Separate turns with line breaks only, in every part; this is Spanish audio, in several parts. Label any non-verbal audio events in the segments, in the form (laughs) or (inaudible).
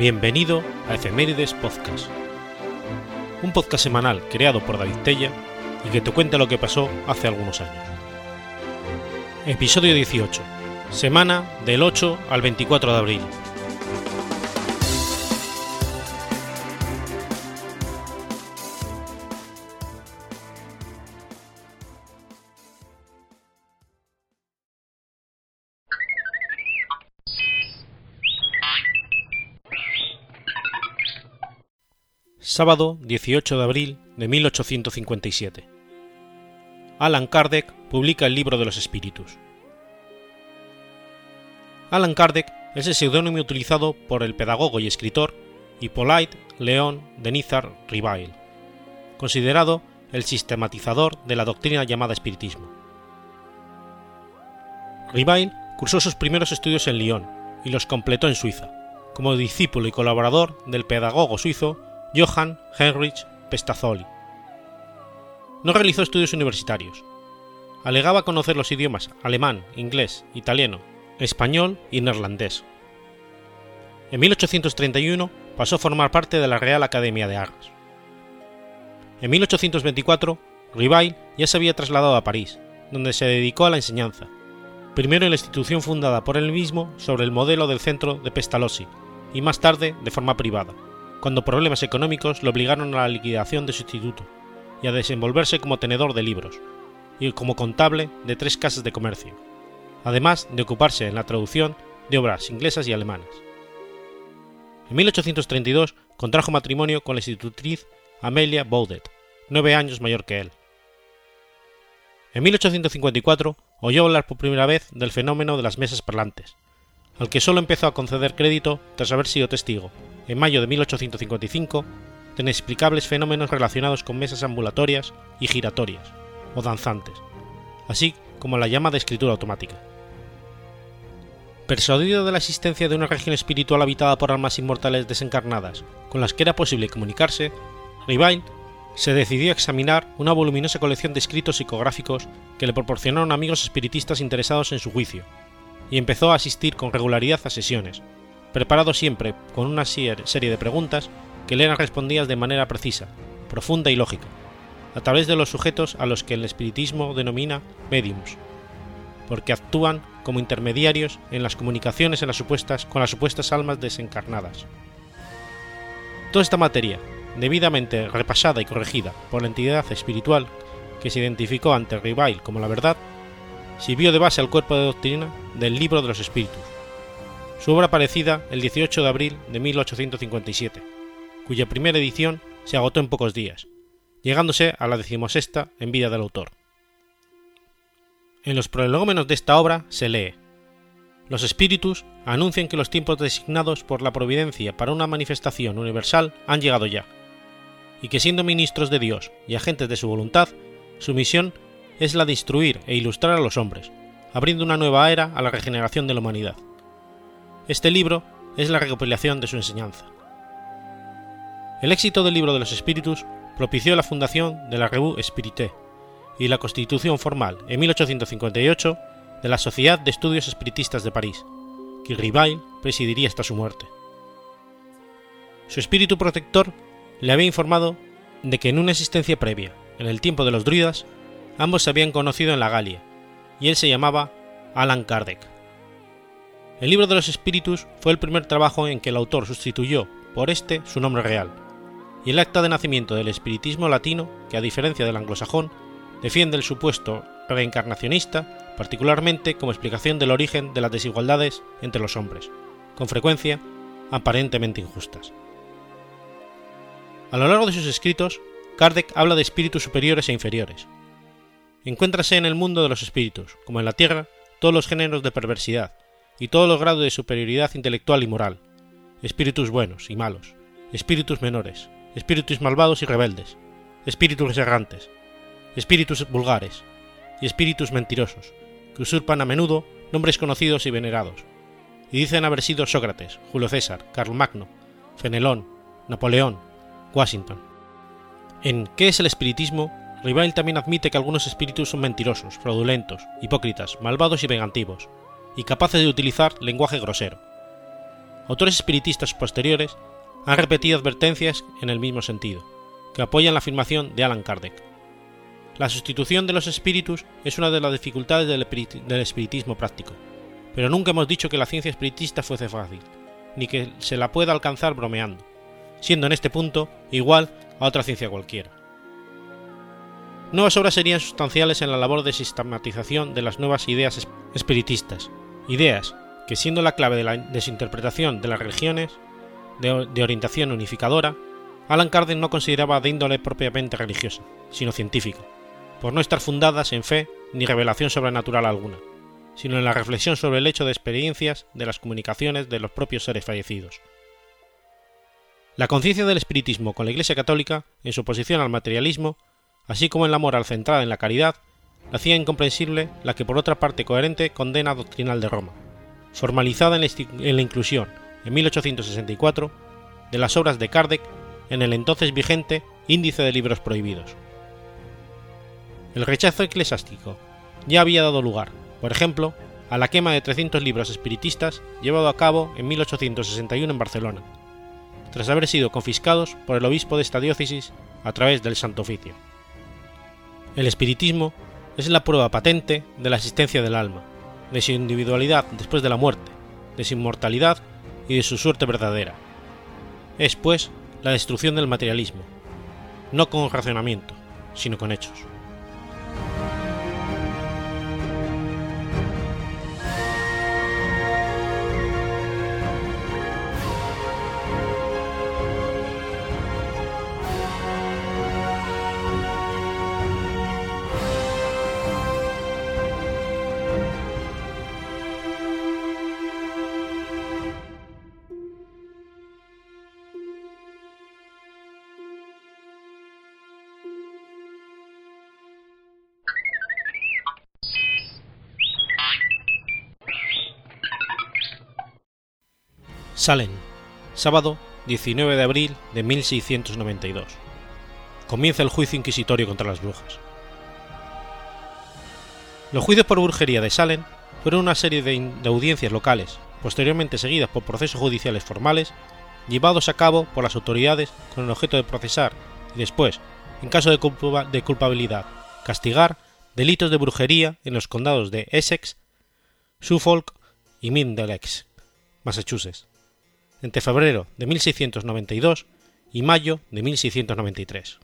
Bienvenido a Efemérides Podcast, un podcast semanal creado por David Tella y que te cuenta lo que pasó hace algunos años. Episodio 18, semana del 8 al 24 de abril. Sábado 18 de abril de 1857. Alan Kardec publica el libro de los espíritus. Alan Kardec es el seudónimo utilizado por el pedagogo y escritor Hippolyte Léon Denizar Rivail, considerado el sistematizador de la doctrina llamada espiritismo. Rivail cursó sus primeros estudios en Lyon y los completó en Suiza, como discípulo y colaborador del pedagogo suizo Johann Heinrich Pestazzoli. No realizó estudios universitarios. Alegaba conocer los idiomas alemán, inglés, italiano, español y neerlandés. En 1831 pasó a formar parte de la Real Academia de Arras. En 1824, Rivail ya se había trasladado a París, donde se dedicó a la enseñanza, primero en la institución fundada por él mismo sobre el modelo del centro de Pestalozzi y más tarde de forma privada, cuando problemas económicos le obligaron a la liquidación de su instituto y a desenvolverse como tenedor de libros y como contable de tres casas de comercio, además de ocuparse en la traducción de obras inglesas y alemanas. En 1832 contrajo matrimonio con la institutriz Amelia Baudet, nueve años mayor que él. En 1854 oyó hablar por primera vez del fenómeno de las mesas parlantes, al que solo empezó a conceder crédito tras haber sido testigo, en mayo de 1855, de inexplicables fenómenos relacionados con mesas ambulatorias y giratorias, o danzantes, así como la llamada escritura automática. Persuadido de la existencia de una región espiritual habitada por almas inmortales desencarnadas con las que era posible comunicarse, Rivail se decidió a examinar una voluminosa colección de escritos psicográficos que le proporcionaron amigos espiritistas interesados en su juicio, y empezó a asistir con regularidad a sesiones, preparado siempre con una serie de preguntas que le eran respondidas de manera precisa, profunda y lógica, a través de los sujetos a los que el espiritismo denomina mediums, porque actúan como intermediarios en las comunicaciones en las supuestas, con las supuestas almas desencarnadas. Toda esta materia, debidamente repasada y corregida por la entidad espiritual que se identificó ante Rivail como la verdad, sirvió de base al cuerpo de doctrina del Libro de los Espíritus, su obra aparecida el 18 de abril de 1857, cuya primera edición se agotó en pocos días, llegándose a la decimosexta en vida del autor. En los prolegómenos de esta obra se lee Los espíritus anuncian que los tiempos designados por la providencia para una manifestación universal han llegado ya, y que siendo ministros de Dios y agentes de su voluntad, su misión es la de instruir e ilustrar a los hombres, abriendo una nueva era a la regeneración de la humanidad. Este libro es la recopilación de su enseñanza. El éxito del libro de los espíritus propició la fundación de la Revue Spirité y la constitución formal en 1858 de la Sociedad de Estudios Espiritistas de París, que Rivail presidiría hasta su muerte. Su espíritu protector le había informado de que en una existencia previa, en el tiempo de los druidas, ambos se habían conocido en la Galia, y él se llamaba Alan Kardec. El libro de los espíritus fue el primer trabajo en que el autor sustituyó por este su nombre real, y el acta de nacimiento del espiritismo latino, que a diferencia del anglosajón, defiende el supuesto reencarnacionista, particularmente como explicación del origen de las desigualdades entre los hombres, con frecuencia aparentemente injustas. A lo largo de sus escritos, Kardec habla de espíritus superiores e inferiores. Encuéntrase en el mundo de los espíritus, como en la Tierra, todos los géneros de perversidad, y todos los grados de superioridad intelectual y moral, espíritus buenos y malos, espíritus menores, espíritus malvados y rebeldes, espíritus errantes, espíritus vulgares y espíritus mentirosos, que usurpan a menudo nombres conocidos y venerados, y dicen haber sido Sócrates, Julio César, Carl Magno, Fenelón, Napoleón, Washington. En ¿Qué es el espiritismo? Rivail también admite que algunos espíritus son mentirosos, fraudulentos, hipócritas, malvados y vengativos, y capaces de utilizar lenguaje grosero. autores espiritistas posteriores han repetido advertencias en el mismo sentido, que apoyan la afirmación de Alan Kardec. La sustitución de los espíritus es una de las dificultades del, espiritismo práctico, pero nunca hemos dicho que la ciencia espiritista fuese fácil, ni que se la pueda alcanzar bromeando, siendo en este punto igual a otra ciencia cualquiera. Nuevas obras serían sustanciales en la labor de sistematización de las nuevas ideas espiritistas, ideas que siendo la clave de la desinterpretación de las religiones, de, orientación unificadora, Alan Kardec no consideraba de índole propiamente religiosa, sino científica, por no estar fundadas en fe ni revelación sobrenatural alguna, sino en la reflexión sobre el hecho de experiencias de las comunicaciones de los propios seres fallecidos. La conciencia del espiritismo con la Iglesia Católica, en su oposición al materialismo, así como en la moral centrada en la caridad, hacía incomprensible la que por otra parte coherente condena doctrinal de Roma, formalizada en la, inclusión, en 1864, de las obras de Kardec en el entonces vigente Índice de Libros Prohibidos. El rechazo eclesiástico ya había dado lugar, por ejemplo, a la quema de 300 libros espiritistas llevado a cabo en 1861 en Barcelona, tras haber sido confiscados por el obispo de esta diócesis a través del Santo Oficio. El espiritismo es la prueba patente de la existencia del alma, de su individualidad después de la muerte, de su inmortalidad y de su suerte verdadera. Es, pues, la destrucción del materialismo, no con racionamiento, sino con hechos. Salem, sábado 19 de abril de 1692. Comienza el juicio inquisitorio contra las brujas. Los juicios por brujería de Salem fueron una serie de, audiencias locales, posteriormente seguidas por procesos judiciales formales, llevados a cabo por las autoridades con el objeto de procesar y después, en caso de, de culpabilidad, castigar delitos de brujería en los condados de Essex, Suffolk y Middlesex, Massachusetts entre febrero de 1692 y mayo de 1693.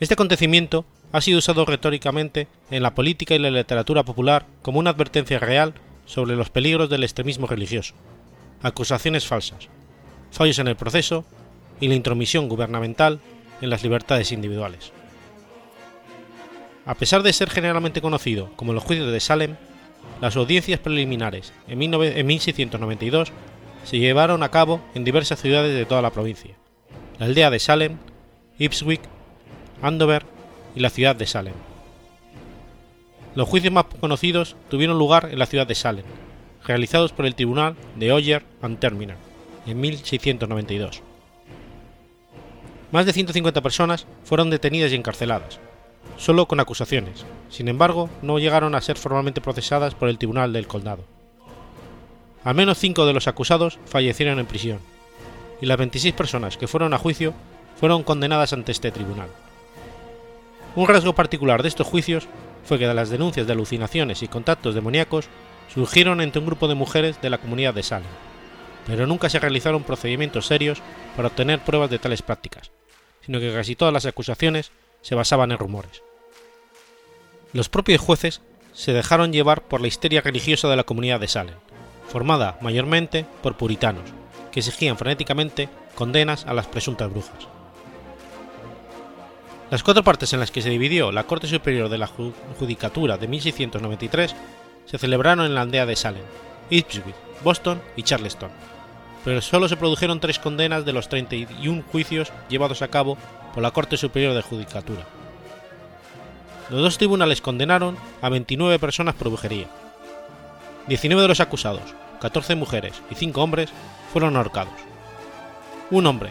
Este acontecimiento ha sido usado retóricamente en la política y la literatura popular como una advertencia real sobre los peligros del extremismo religioso, acusaciones falsas, fallos en el proceso y la intromisión gubernamental en las libertades individuales. A pesar de ser generalmente conocido como los juicios de Salem, las audiencias preliminares en 1692 se llevaron a cabo en diversas ciudades de toda la provincia, la aldea de Salem, Ipswich, Andover y la ciudad de Salem. Los juicios más conocidos tuvieron lugar en la ciudad de Salem, realizados por el Tribunal de Oyer and Terminer en 1692. Más de 150 personas fueron detenidas y encarceladas, solo con acusaciones, sin embargo no llegaron a ser formalmente procesadas por el Tribunal del Condado. Al menos cinco de los acusados fallecieron en prisión, y las 26 personas que fueron a juicio fueron condenadas ante este tribunal. Un rasgo particular de estos juicios fue que las denuncias de alucinaciones y contactos demoníacos surgieron entre un grupo de mujeres de la comunidad de Salem, pero nunca se realizaron procedimientos serios para obtener pruebas de tales prácticas, sino que casi todas las acusaciones se basaban en rumores. Los propios jueces se dejaron llevar por la histeria religiosa de la comunidad de Salem, formada mayormente por puritanos, que exigían frenéticamente condenas a las presuntas brujas. Las cuatro partes en las que se dividió la Corte Superior de la Judicatura de 1693 se celebraron en la aldea de Salem, Ipswich, Boston y Charleston, pero solo se produjeron tres condenas de los 31 juicios llevados a cabo por la Corte Superior de Judicatura. Los dos tribunales condenaron a 29 personas por brujería, 19 de los acusados, 14 mujeres y 5 hombres, fueron ahorcados. Un hombre,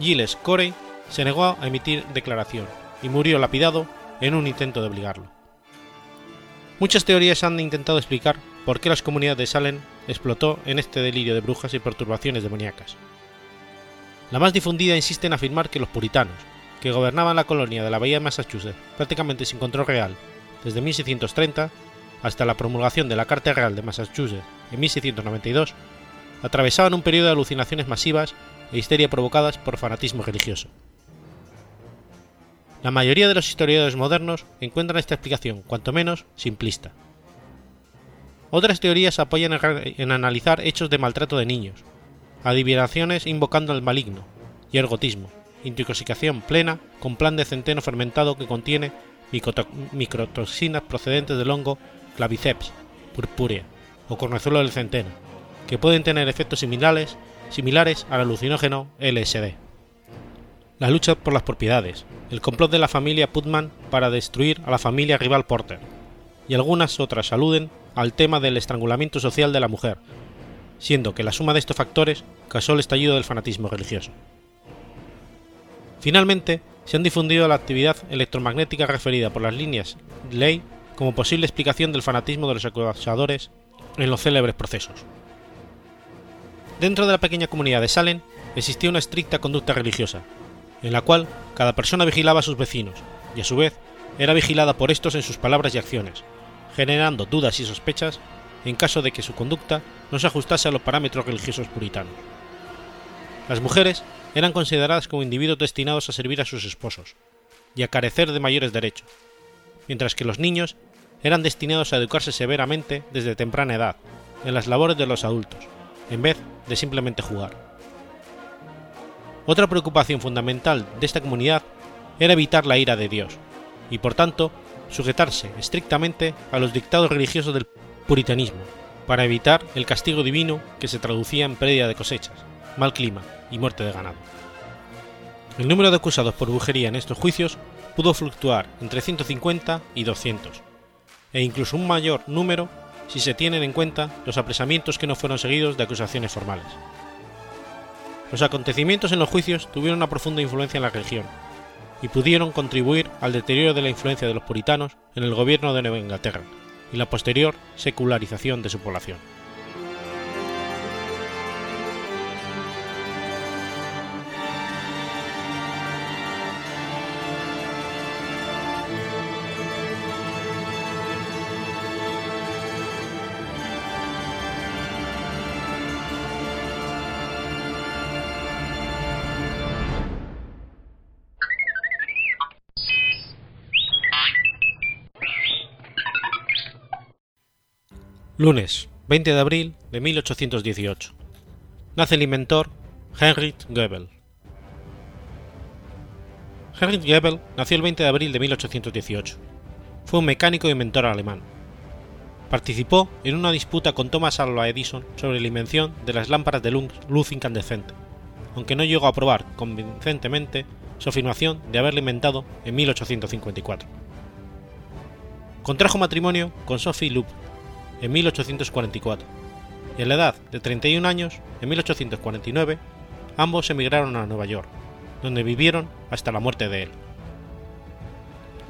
Giles Corey, se negó a emitir declaración y murió lapidado en un intento de obligarlo. Muchas teorías han intentado explicar por qué las comunidades de Salem explotó en este delirio de brujas y perturbaciones demoníacas. La más difundida insiste en afirmar que los puritanos, que gobernaban la colonia de la Bahía de Massachusetts prácticamente sin control real desde 1630 hasta la promulgación de la Carta Real de Massachusetts en 1692, atravesaban un periodo de alucinaciones masivas e histeria provocadas por fanatismo religioso. La mayoría de los historiadores modernos encuentran esta explicación, cuanto menos, simplista. Otras teorías apoyan en analizar hechos de maltrato de niños, adivinaciones invocando al maligno y ergotismo, intoxicación plena con plan de centeno fermentado que contiene microtoxinas procedentes del hongo Claviceps purpurea o cornezuelo del centeno, que pueden tener efectos similares, similares al alucinógeno LSD. La lucha por las propiedades, el complot de la familia Putman para destruir a la familia rival Porter, y algunas otras aluden al tema del estrangulamiento social de la mujer, siendo que la suma de estos factores causó el estallido del fanatismo religioso. Finalmente, se han difundido la actividad electromagnética referida por las líneas ley como posible explicación del fanatismo de los acusadores en los célebres procesos. Dentro de la pequeña comunidad de Salem existía una estricta conducta religiosa, en la cual cada persona vigilaba a sus vecinos y a su vez era vigilada por estos en sus palabras y acciones, generando dudas y sospechas en caso de que su conducta no se ajustase a los parámetros religiosos puritanos. Las mujeres eran consideradas como individuos destinados a servir a sus esposos y a carecer de mayores derechos, mientras que los niños eran destinados a educarse severamente desde temprana edad en las labores de los adultos, en vez de simplemente jugar. Otra preocupación fundamental de esta comunidad era evitar la ira de Dios, y por tanto sujetarse estrictamente a los dictados religiosos del puritanismo, para evitar el castigo divino que se traducía en pérdida de cosechas, mal clima y muerte de ganado. El número de acusados por brujería en estos juicios pudo fluctuar entre 150 y 200, e incluso un mayor número si se tienen en cuenta los apresamientos que no fueron seguidos de acusaciones formales. Los acontecimientos en los juicios tuvieron una profunda influencia en la región y pudieron contribuir al deterioro de la influencia de los puritanos en el gobierno de Nueva Inglaterra y la posterior secularización de su población. Lunes, 20 de abril de 1818. Nace el inventor Heinrich Goebel. Heinrich Goebel nació el 20 de abril de 1818. Fue un mecánico e inventor alemán. Participó en una disputa con Thomas Alva Edison sobre la invención de las lámparas de luz incandescente, aunque no llegó a probar convincentemente su afirmación de haberla inventado en 1854. Contrajo matrimonio con Sophie Loop en 1844, y a la edad de 31 años, en 1849, ambos emigraron a Nueva York, donde vivieron hasta la muerte de él.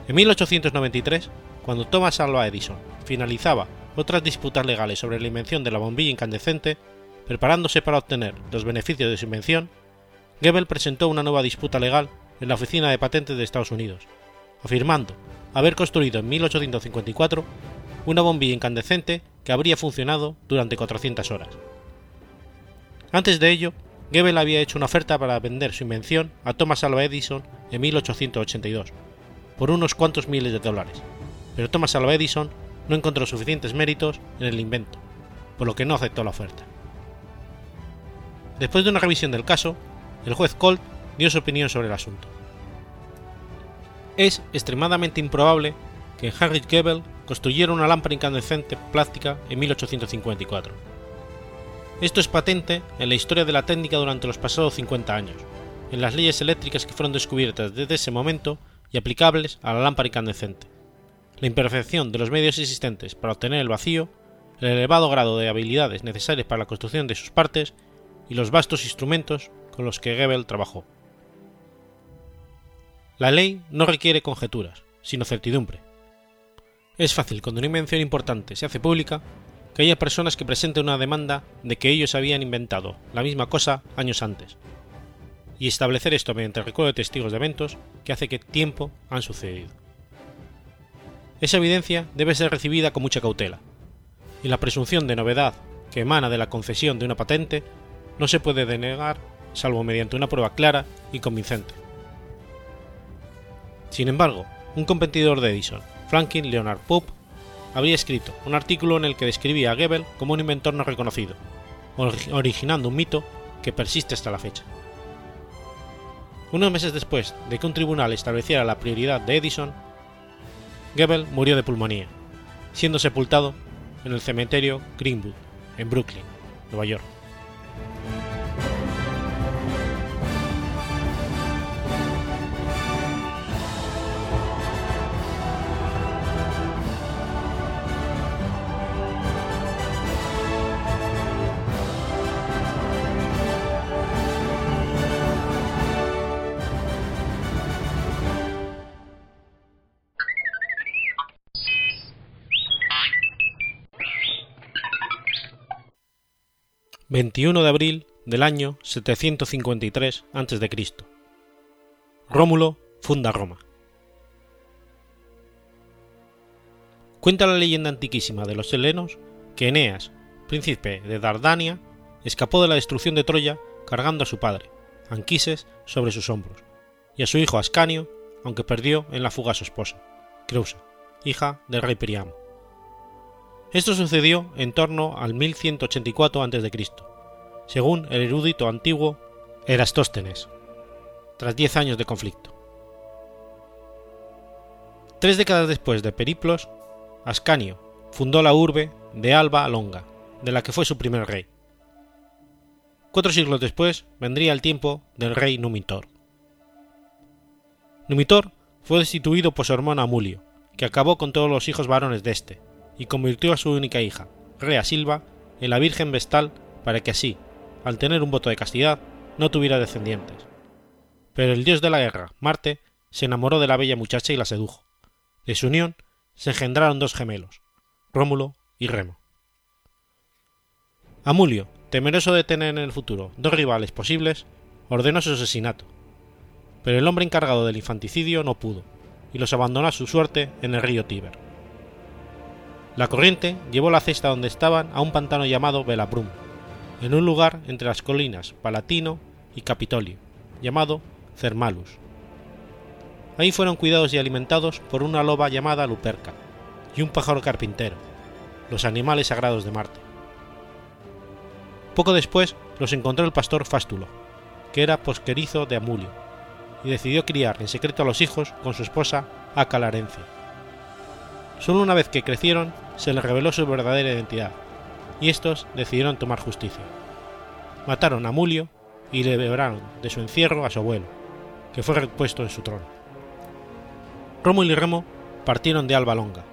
En 1893, cuando Thomas Alva Edison finalizaba otras disputas legales sobre la invención de la bombilla incandescente, preparándose para obtener los beneficios de su invención, Goebbels presentó una nueva disputa legal en la Oficina de Patentes de Estados Unidos, afirmando haber construido en 1854 una bombilla incandescente que habría funcionado durante 400 horas. Antes de ello, Goebbels había hecho una oferta para vender su invención a Thomas Alva Edison en 1882, por unos cuantos miles de dólares, pero Thomas Alva Edison no encontró suficientes méritos en el invento, por lo que no aceptó la oferta. Después de una revisión del caso, el juez Colt dio su opinión sobre el asunto. Es extremadamente improbable que Heinrich Goebbels construyera una lámpara incandescente plástica en 1854. Esto es patente en la historia de la técnica durante los pasados 50 años, en las leyes eléctricas que fueron descubiertas desde ese momento y aplicables a la lámpara incandescente, la imperfección de los medios existentes para obtener el vacío, el elevado grado de habilidades necesarias para la construcción de sus partes y los vastos instrumentos con los que Goebbels trabajó. La ley no requiere conjeturas, sino certidumbre, es fácil cuando una invención importante se hace pública que haya personas que presenten una demanda de que ellos habían inventado la misma cosa años antes, y establecer esto mediante el recuerdo de testigos de eventos que hace que tiempo han sucedido. Esa evidencia debe ser recibida con mucha cautela, y la presunción de novedad que emana de la concesión de una patente no se puede denegar salvo mediante una prueba clara y convincente. Sin embargo, un competidor de Edison, Franklin Leonard Pope, habría escrito un artículo en el que describía a Goebbels como un inventor no reconocido, originando un mito que persiste hasta la fecha. Unos meses después de que un tribunal estableciera la prioridad de Edison, Goebbels murió de pulmonía, siendo sepultado en el cementerio Greenwood, en Brooklyn, Nueva York. 21 de abril del año 753 a.C. Rómulo funda Roma. Cuenta la leyenda antiquísima de los helenos que Eneas, príncipe de Dardania, escapó de la destrucción de Troya cargando a su padre, Anquises, sobre sus hombros, y a su hijo Ascanio, aunque perdió en la fuga a su esposa, Creusa, hija del rey Priamo. Esto sucedió en torno al 1184 a.C., según el erudito antiguo Erastóstenes, tras diez años de conflicto. Tres décadas después de Periplos, Ascanio fundó la urbe de Alba Longa, de la que fue su primer rey. Cuatro siglos después vendría el tiempo del rey Numitor. Numitor fue destituido por su hermano Amulio, que acabó con todos los hijos varones de este, y convirtió a su única hija, Rea Silva, en la Virgen Vestal para que así, al tener un voto de castidad, no tuviera descendientes. Pero el dios de la guerra, Marte, se enamoró de la bella muchacha y la sedujo. De su unión se engendraron dos gemelos, Rómulo y Remo. Amulio, temeroso de tener en el futuro dos rivales posibles, ordenó su asesinato, pero el hombre encargado del infanticidio no pudo, y los abandonó a su suerte en el río Tíber. La corriente llevó la cesta donde estaban a un pantano llamado Belabrum, en un lugar entre las colinas Palatino y Capitolio, llamado Cermalus. Ahí fueron cuidados y alimentados por una loba llamada Luperca y un pájaro carpintero, los animales sagrados de Marte. Poco después los encontró el pastor Fástulo, que era posquerizo de Amulio, y decidió criar en secreto a los hijos con su esposa Acalarencia. Solo una vez que crecieron se les reveló su verdadera identidad, y estos decidieron tomar justicia. Mataron a Mulio y liberaron de su encierro a su abuelo, que fue repuesto en su trono. Rómulo y Remo partieron de Alba Longa,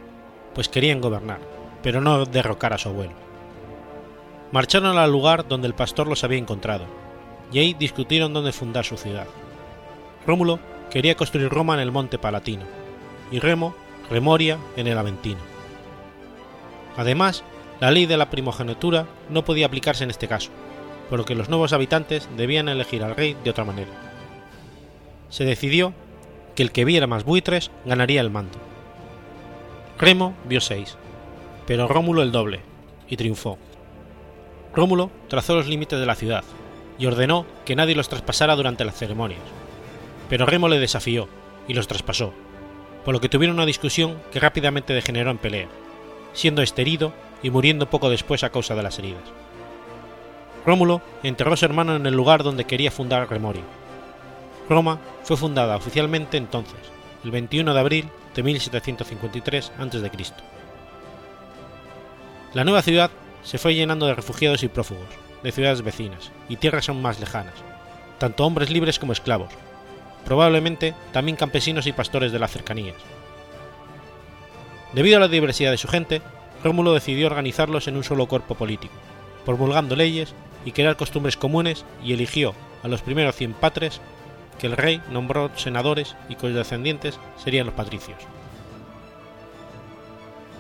pues querían gobernar, pero no derrocar a su abuelo. Marcharon al lugar donde el pastor los había encontrado, y ahí discutieron dónde fundar su ciudad. Rómulo quería construir Roma en el monte Palatino, y Remo Remoria en el Aventino. Además, la ley de la primogenitura no podía aplicarse en este caso, por lo que los nuevos habitantes debían elegir al rey de otra manera. Se decidió que el que viera más buitres ganaría el mando. Remo vio seis, pero Rómulo el doble, y triunfó. Rómulo trazó los límites de la ciudad y ordenó que nadie los traspasara durante las ceremonias, pero Remo le desafió y los traspasó, por lo que tuvieron una discusión que rápidamente degeneró en pelea, siendo este herido y muriendo poco después a causa de las heridas. Rómulo enterró a su hermano en el lugar donde quería fundar Remorio. Roma fue fundada oficialmente entonces, el 21 de abril de 1753 a.C. La nueva ciudad se fue llenando de refugiados y prófugos, de ciudades vecinas y tierras aún más lejanas, tanto hombres libres como esclavos, probablemente también campesinos y pastores de las cercanías. Debido a la diversidad de su gente, Rómulo decidió organizarlos en un solo cuerpo político, promulgando leyes y crear costumbres comunes y eligió a los primeros cien patres que el rey nombró senadores y cuyos descendientes serían los patricios.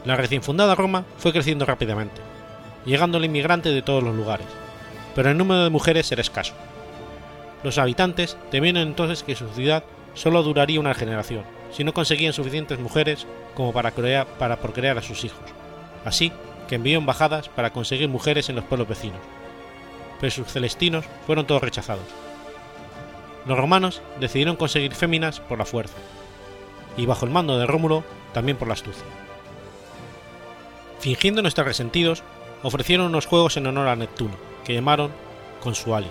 La recién fundada Roma fue creciendo rápidamente, llegando el inmigrante de todos los lugares, pero el número de mujeres era escaso. Los habitantes temieron entonces que su ciudad solo duraría una generación, si no conseguían suficientes mujeres como para, crear, para procrear a sus hijos, así que envió embajadas para conseguir mujeres en los pueblos vecinos, pero sus celestinos fueron todos rechazados. Los romanos decidieron conseguir féminas por la fuerza, y bajo el mando de Rómulo también por la astucia. Fingiendo no estar resentidos, ofrecieron unos juegos en honor a Neptuno, que llamaron Consualio.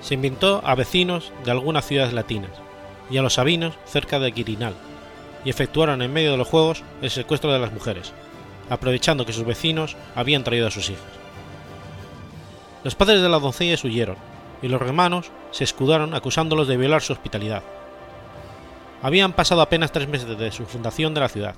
Se inventó a vecinos de algunas ciudades latinas y a los sabinos cerca de Quirinal, y efectuaron en medio de los juegos el secuestro de las mujeres, aprovechando que sus vecinos habían traído a sus hijas. Los padres de las doncellas huyeron, y los romanos se escudaron acusándolos de violar su hospitalidad. Habían pasado apenas tres meses desde su fundación de la ciudad.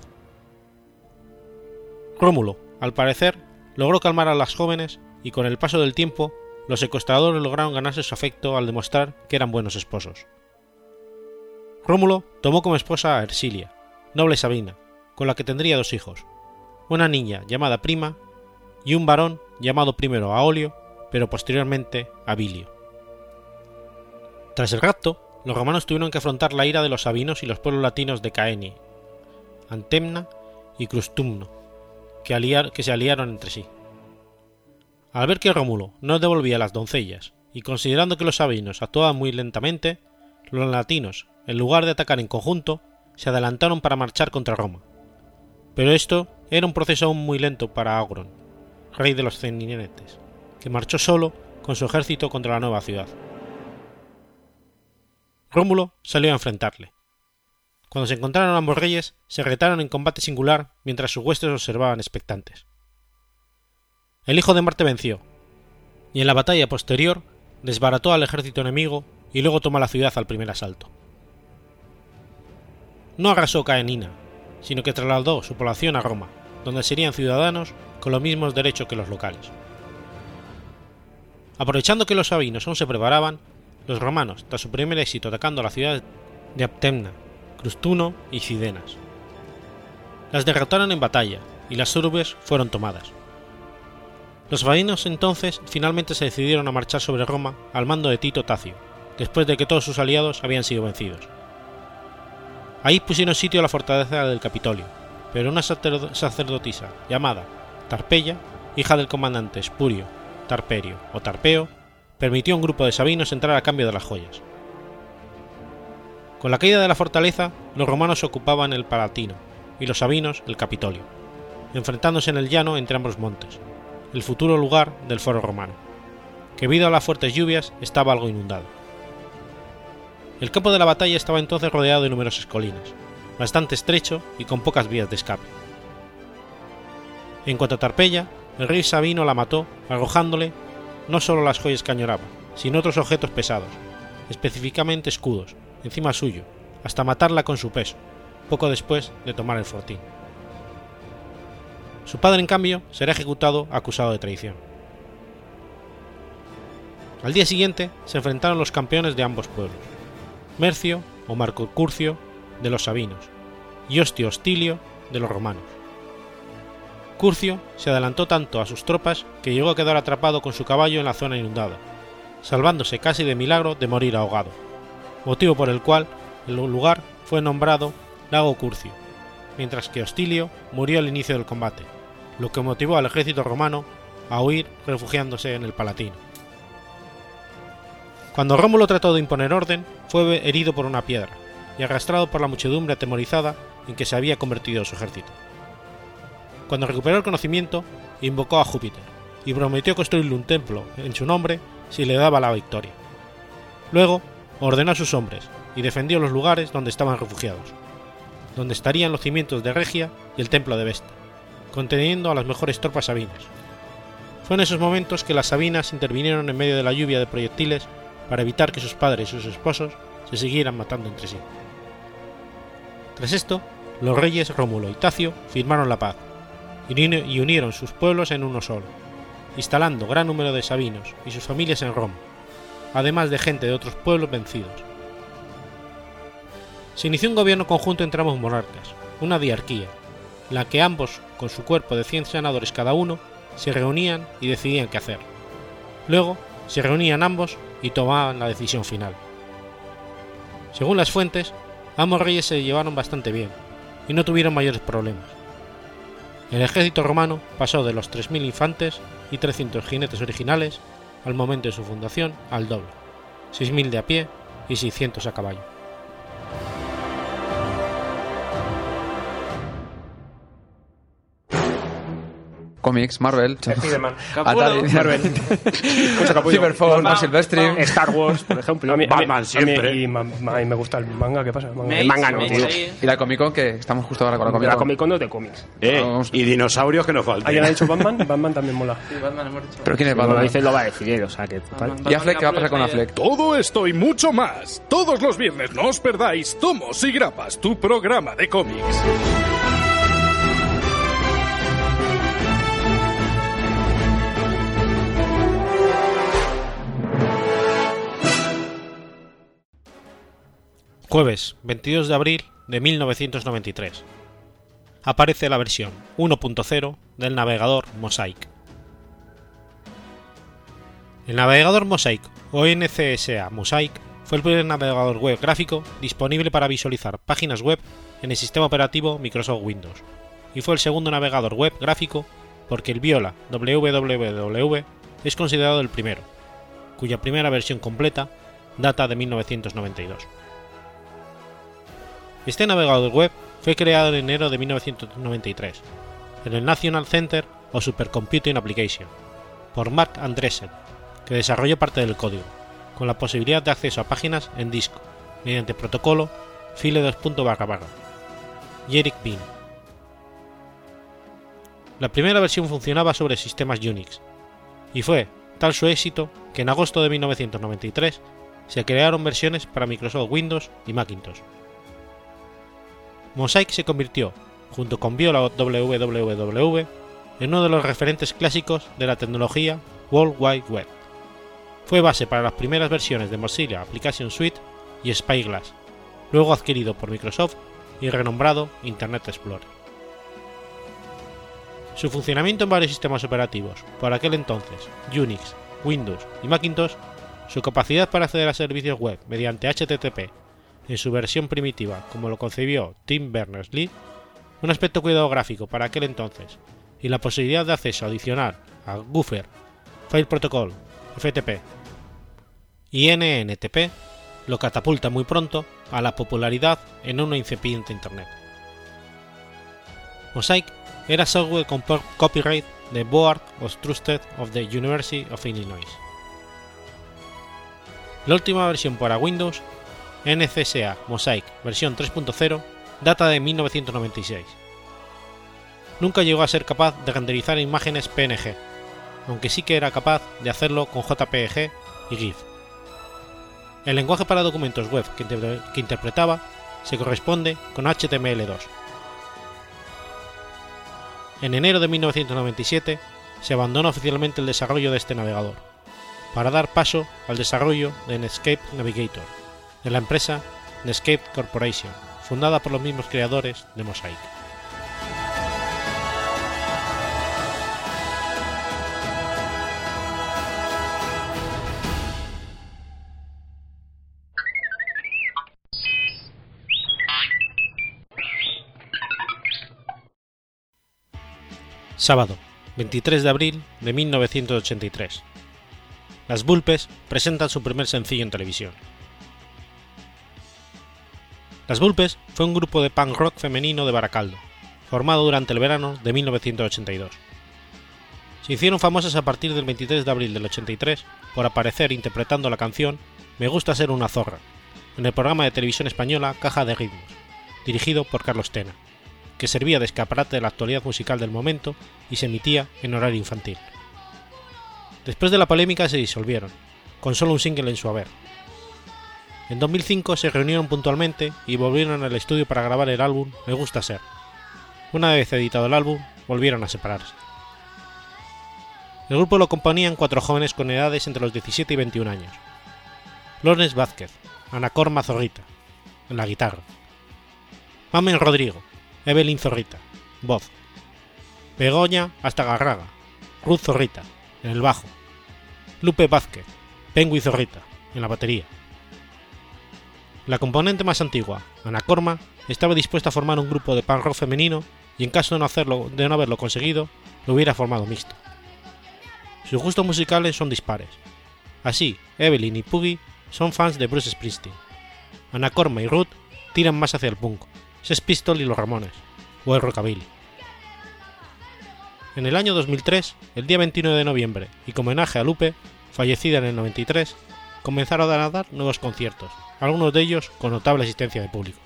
Rómulo, al parecer, logró calmar a las jóvenes y con el paso del tiempo los secuestradores lograron ganarse su afecto al demostrar que eran buenos esposos. Rómulo tomó como esposa a Ersilia, noble sabina, con la que tendría dos hijos, una niña llamada Prima y un varón llamado primero Aolio, pero posteriormente Abilio. Tras el rapto, los romanos tuvieron que afrontar la ira de los sabinos y los pueblos latinos de Caeni, Antemna y Crustumno, que, que se aliaron entre sí. Al ver que Rómulo no devolvía las doncellas, y considerando que los sabinos actuaban muy lentamente, los latinos, en lugar de atacar en conjunto, se adelantaron para marchar contra Roma. Pero esto era un proceso aún muy lento para Agron, rey de los ceninetes, que marchó solo con su ejército contra la nueva ciudad. Rómulo salió a enfrentarle. Cuando se encontraron ambos reyes, se retaron en combate singular mientras sus huestes observaban expectantes. El hijo de Marte venció, y en la batalla posterior desbarató al ejército enemigo y luego tomó la ciudad al primer asalto. No arrasó Caenina, sino que trasladó su población a Roma, donde serían ciudadanos con los mismos derechos que los locales. Aprovechando que los sabinos aún se preparaban, los romanos, tras su primer éxito atacando la ciudad de Aptemna, Crustuno y Cidenas. Las derrotaron en batalla y las urbes fueron tomadas. Los sabinos entonces finalmente se decidieron a marchar sobre Roma al mando de Tito Tacio, después de que todos sus aliados habían sido vencidos. Ahí pusieron sitio a la fortaleza del Capitolio, pero una sacerdotisa llamada Tarpeya, hija del comandante Espurio, Tarperio o Tarpeo, permitió a un grupo de sabinos entrar a cambio de las joyas. Con la caída de la fortaleza, los romanos ocupaban el Palatino y los sabinos el Capitolio, enfrentándose en el llano entre ambos montes, el futuro lugar del foro romano, que debido a las fuertes lluvias estaba algo inundado. El campo de la batalla estaba entonces rodeado de numerosas colinas, bastante estrecho y con pocas vías de escape. En cuanto a Tarpeya, el rey Sabino la mató arrojándole no solo las joyas que añoraba, sino otros objetos pesados, específicamente escudos, encima suyo, hasta matarla con su peso, poco después de tomar el fortín. Su padre, en cambio, será ejecutado acusado de traición. Al día siguiente se enfrentaron los campeones de ambos pueblos, Mercio o Marco Curcio de los Sabinos y Ostio Hostilio de los romanos. Curcio se adelantó tanto a sus tropas que llegó a quedar atrapado con su caballo en la zona inundada, salvándose casi de milagro de morir ahogado, motivo por el cual el lugar fue nombrado Lago Curcio, mientras que Hostilio murió al inicio del combate, lo que motivó al ejército romano a huir refugiándose en el Palatino. Cuando Rómulo trató de imponer orden, fue herido por una piedra y arrastrado por la muchedumbre atemorizada en que se había convertido su ejército. Cuando recuperó el conocimiento, invocó a Júpiter y prometió construirle un templo en su nombre si le daba la victoria. Luego, ordenó a sus hombres y defendió los lugares donde estaban refugiados, donde estarían los cimientos de Regia y el templo de Vesta, conteniendo a las mejores tropas sabinas. Fue en esos momentos que las sabinas intervinieron en medio de la lluvia de proyectiles para evitar que sus padres y sus esposos se siguieran matando entre sí. Tras esto, los reyes Rómulo y Tacio firmaron la paz y unieron sus pueblos en uno solo, instalando gran número de sabinos y sus familias en Roma, además de gente de otros pueblos vencidos. Se inició un gobierno conjunto entre ambos monarcas, una diarquía, la que ambos, con su cuerpo de 100 senadores cada uno, se reunían y decidían qué hacer. Luego se reunían ambos y tomaban la decisión final. Según las fuentes, ambos reyes se llevaron bastante bien y no tuvieron mayores problemas. El ejército romano pasó de los 3.000 infantes y 300 jinetes originales al momento de su fundación al doble, 6.000 de a pie y 600 a caballo.
Cómics, Marvel,
Spider-Man.
Atari,
Marvel.
Cyberphone,
Bam,
Silvestri.
Star Wars, por ejemplo. A mí,
Batman siempre.
y ma- ma- mí me gusta el manga, ¿qué pasa? El manga, el manga no, tío.
y la Comic Con, que estamos justo ahora con la Comic
La
Con.
Comic Con no es de cómics.
Eh,
Vamos.
y dinosaurios que no faltan.
¿Alguien ha dicho Batman? (laughs) Batman también mola.
Sí, Batman hemos dicho.
Pero quién es
lo
Batman?
dice lo va a decidir, o sea que total.
Batman,
¿Y Affleck qué va a pasar con. Affleck?
Todo esto y mucho más. Todos los viernes no os perdáis Tomos y Grapas, tu programa de cómics.
Jueves 22 de abril de 1993. Aparece la versión 1.0 del navegador Mosaic. El navegador Mosaic o NCSA Mosaic fue el primer navegador web gráfico disponible para visualizar páginas web en el sistema operativo Microsoft Windows y fue el segundo navegador web gráfico porque el Viola www es considerado el primero, cuya primera versión completa data de 1992. Este navegador web fue creado en enero de 1993 en el National Center of Supercomputing Application por Mark Andreessen, que desarrolló parte del código, con la posibilidad de acceso a páginas en disco mediante protocolo file 2. barra barra, y Eric Bean. La primera versión funcionaba sobre sistemas Unix, y fue tal su éxito que en agosto de 1993 se crearon versiones para Microsoft Windows y Macintosh. Mosaic se convirtió, junto con Viola WWW, en uno de los referentes clásicos de la tecnología World Wide Web. Fue base para las primeras versiones de Mozilla Application Suite y Spyglass, luego adquirido por Microsoft y renombrado Internet Explorer. Su funcionamiento en varios sistemas operativos, por aquel entonces Unix, Windows y Macintosh, su capacidad para acceder a servicios web mediante HTTP en su versión primitiva como lo concebió Tim Berners-Lee, un aspecto cuidado gráfico para aquel entonces y la posibilidad de acceso adicional a Buffer, File Protocol, FTP y NNTP lo catapulta muy pronto a la popularidad en una incipiente Internet. Mosaic era software con copyright de Board of Trusted of the University of Illinois. La última versión para Windows NCSA Mosaic versión 3.0 data de 1996. Nunca llegó a ser capaz de renderizar imágenes PNG, aunque sí que era capaz de hacerlo con JPG y GIF. El lenguaje para documentos web que, que interpretaba se corresponde con HTML2. En enero de 1997 se abandonó oficialmente el desarrollo de este navegador, para dar paso al desarrollo de Netscape Navigator, de la empresa Netscape Corporation, fundada por los mismos creadores de Mosaic. Sábado, 23 de abril de 1983. Las Bulpes presentan su primer sencillo en televisión. Las Bulpes fue un grupo de punk rock femenino de Baracaldo, formado durante el verano de 1982. Se hicieron famosas a partir del 23 de abril del 83 por aparecer interpretando la canción Me gusta ser una zorra, en el programa de televisión española Caja de Ritmos, dirigido por Carlos Tena, que servía de escaparate de la actualidad musical del momento y se emitía en horario infantil. Después de la polémica se disolvieron, con solo un single en su haber. En 2005 se reunieron puntualmente y volvieron al estudio para grabar el álbum Me Gusta Ser. Una vez editado el álbum, volvieron a separarse. El grupo lo componían cuatro jóvenes con edades entre los 17 y 21 años. Lourdes Vázquez, Anacor Mazorrita, en la guitarra. Mamen Rodrigo, Evelyn Zorrita, voz. Begoña Astagarraga, Ruth Zorrita, en el bajo, Lupe Vázquez, Pengui Zorrita, en la batería. La componente más antigua, Ana Corma, estaba dispuesta a formar un grupo de punk rock femenino y en caso de no, hacerlo, de no haberlo conseguido, lo hubiera formado mixto. Sus gustos musicales son dispares. Así, Evelyn y Puggy son fans de Bruce Springsteen. Ana Corma y Ruth tiran más hacia el punk, Sex Pistol y los Ramones, o el rockabilly. En el año 2003, el día 29 de noviembre, y como homenaje a Lupe, fallecida en el 93, comenzaron a dar nuevos conciertos, algunos de ellos con notable asistencia de público.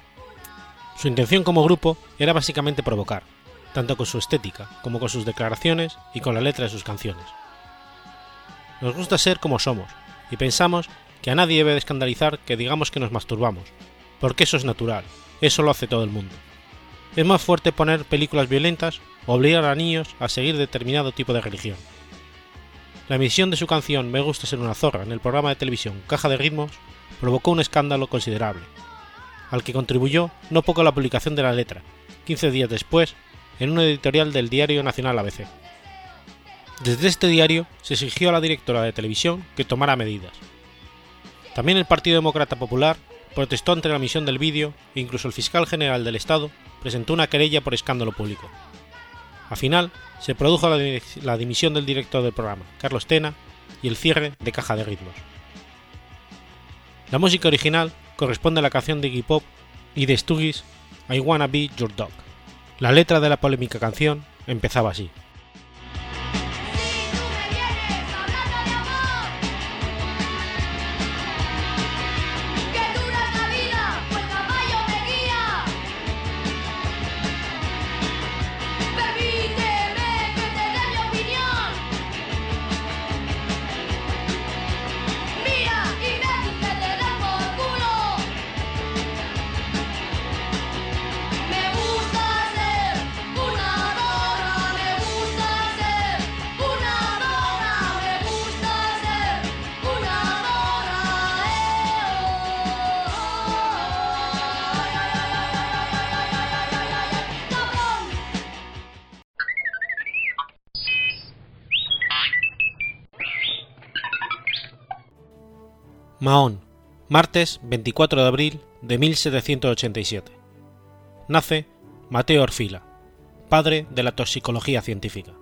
Su intención como grupo era básicamente provocar, tanto con su estética como con sus declaraciones y con la letra de sus canciones. Nos gusta ser como somos, y pensamos que a nadie debe de escandalizar que digamos que nos masturbamos, porque eso es natural, eso lo hace todo el mundo. Es más fuerte poner películas violentas o obligar a niños a seguir determinado tipo de religión. La emisión de su canción Me gusta ser una zorra en el programa de televisión Caja de Ritmos provocó un escándalo considerable, al que contribuyó no poco la publicación de la letra, 15 días después, en un editorial del diario nacional ABC. Desde este diario se exigió a la directora de televisión que tomara medidas. También el Partido Demócrata Popular protestó ante la emisión del vídeo e incluso el fiscal general del Estado presentó una querella por escándalo público. Al final, se produjo la, dimisión del director del programa, Carlos Tena, y el cierre de Caja de Ritmos. La música original corresponde a la canción de Iggy Pop y de Stooges I Wanna Be Your Dog. La letra de la polémica canción empezaba así. Mahón, martes 24 de abril de 1787. Nace Mateo Orfila, padre de la toxicología científica.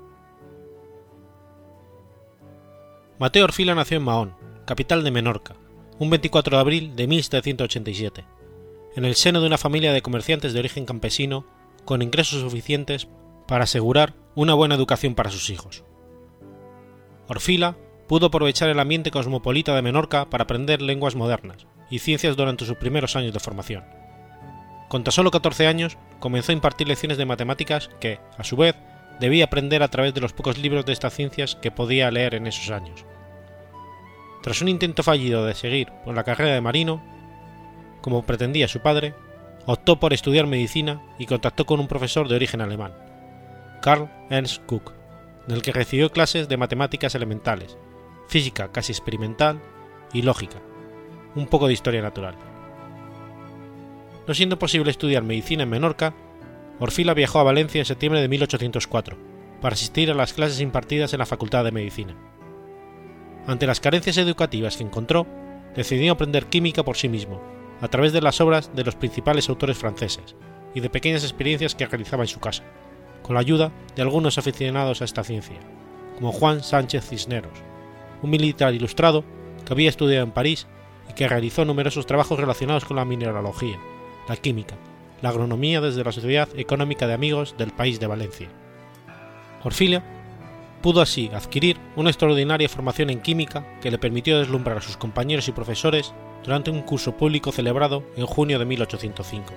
Mateo Orfila nació en Mahón, capital de Menorca, un 24 de abril de 1787, en el seno de una familia de comerciantes de origen campesino con ingresos suficientes para asegurar una buena educación para sus hijos. Orfila pudo aprovechar el ambiente cosmopolita de Menorca para aprender lenguas modernas y ciencias durante sus primeros años de formación. Con tan solo 14 años, comenzó a impartir lecciones de matemáticas que, a su vez, debía aprender a través de los pocos libros de estas ciencias que podía leer en esos años. Tras un intento fallido de seguir por la carrera de marino, como pretendía su padre, optó por estudiar medicina y contactó con un profesor de origen alemán, Karl Ernst Kuck, del que recibió clases de matemáticas elementales, física casi experimental y lógica, un poco de historia natural. No siendo posible estudiar medicina en Menorca, Orfila viajó a Valencia en septiembre de 1804 para asistir a las clases impartidas en la Facultad de Medicina. Ante las carencias educativas que encontró, decidió aprender química por sí mismo, a través de las obras de los principales autores franceses y de pequeñas experiencias que realizaba en su casa, con la ayuda de algunos aficionados a esta ciencia, como Juan Sánchez Cisneros, un militar ilustrado que había estudiado en París y que realizó numerosos trabajos relacionados con la mineralogía, la química, la agronomía desde la Sociedad Económica de Amigos del País de Valencia. Orfilia pudo así adquirir una extraordinaria formación en química que le permitió deslumbrar a sus compañeros y profesores durante un curso público celebrado en junio de 1805.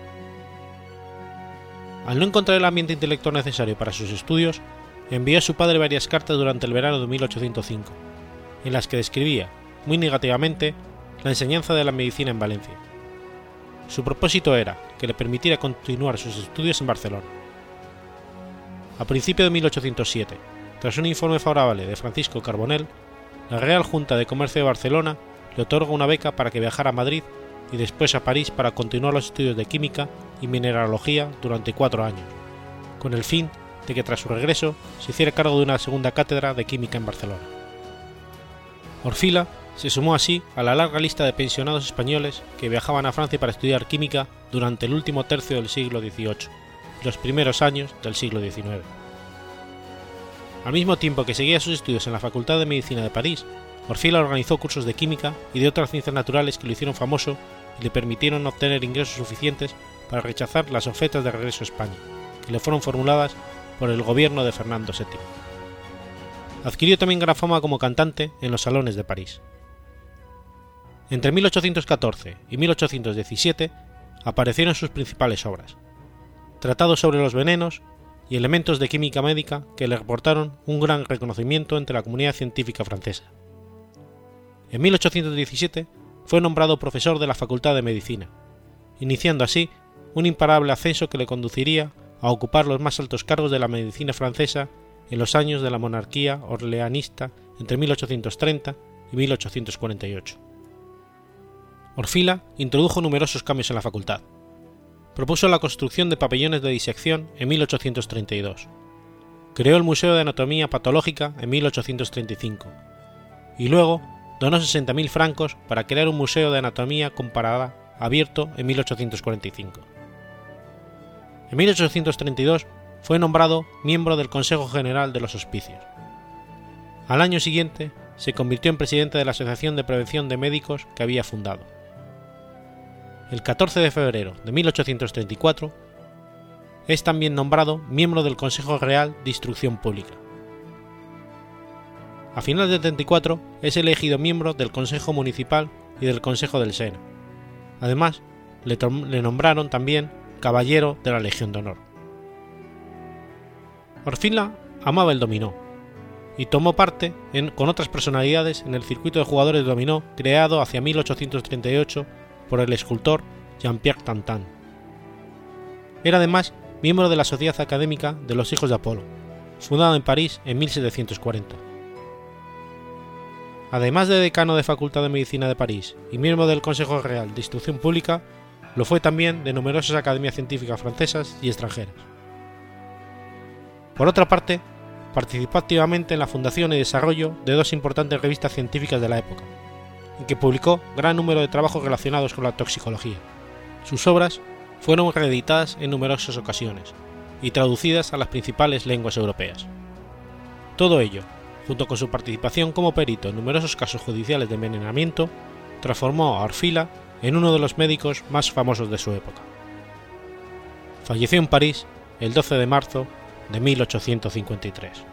Al no encontrar el ambiente intelectual necesario para sus estudios, envió a su padre varias cartas durante el verano de 1805, en las que describía, muy negativamente, la enseñanza de la medicina en Valencia. Su propósito era que le permitiera continuar sus estudios en Barcelona. A principios de 1807, tras un informe favorable de Francisco Carbonell, la Real Junta de Comercio de Barcelona le otorga una beca para que viajara a Madrid y después a París para continuar los estudios de química y mineralogía durante cuatro años, con el fin de que tras su regreso se hiciera cargo de una segunda cátedra de química en Barcelona. Orfila se sumó así a la larga lista de pensionados españoles que viajaban a Francia para estudiar química durante el último tercio del siglo XVIII y los primeros años del siglo XIX. Al mismo tiempo que seguía sus estudios en la Facultad de Medicina de París, Orfila organizó cursos de química y de otras ciencias naturales que lo hicieron famoso y le permitieron obtener ingresos suficientes para rechazar las ofertas de regreso a España, que le fueron formuladas por el gobierno de Fernando VII. Adquirió también gran fama como cantante en los salones de París. Entre 1814 y 1817 aparecieron sus principales obras, tratados sobre los venenos y elementos de química médica que le reportaron un gran reconocimiento entre la comunidad científica francesa. En 1817 fue nombrado profesor de la Facultad de Medicina, iniciando así un imparable ascenso que le conduciría a ocupar los más altos cargos de la medicina francesa en los años de la monarquía orleanista entre 1830 y 1848. Orfila introdujo numerosos cambios en la facultad. Propuso la construcción de pabellones de disección en 1832. Creó el Museo de Anatomía Patológica en 1835. Y luego donó 60.000 francos para crear un museo de anatomía comparada abierto en 1845. En 1832 fue nombrado miembro del Consejo General de los Hospicios. Al año siguiente se convirtió en presidente de la Asociación de Prevención de Médicos que había fundado. El 14 de febrero de 1834 es también nombrado miembro del Consejo Real de Instrucción Pública. A finales del 34 es elegido miembro del Consejo Municipal y del Consejo del Sena. Además, le, le nombraron también Caballero de la Legión de Honor. Orfila amaba el dominó y tomó parte en, con otras personalidades en el circuito de jugadores de dominó creado hacia 1838 por el escultor Jean-Pierre Tantin. Era además miembro de la Sociedad Académica de los Hijos de Apolo, fundada en París en 1740. Además de decano de Facultad de Medicina de París y miembro del Consejo Real de Instrucción Pública, lo fue también de numerosas academias científicas francesas y extranjeras. Por otra parte, participó activamente en la fundación y desarrollo de dos importantes revistas científicas de la época, en que publicó gran número de trabajos relacionados con la toxicología. Sus obras fueron reeditadas en numerosas ocasiones y traducidas a las principales lenguas europeas. Todo ello, junto con su participación como perito en numerosos casos judiciales de envenenamiento, transformó a Orfila en uno de los médicos más famosos de su época. Falleció en París el 12 de marzo de 1853.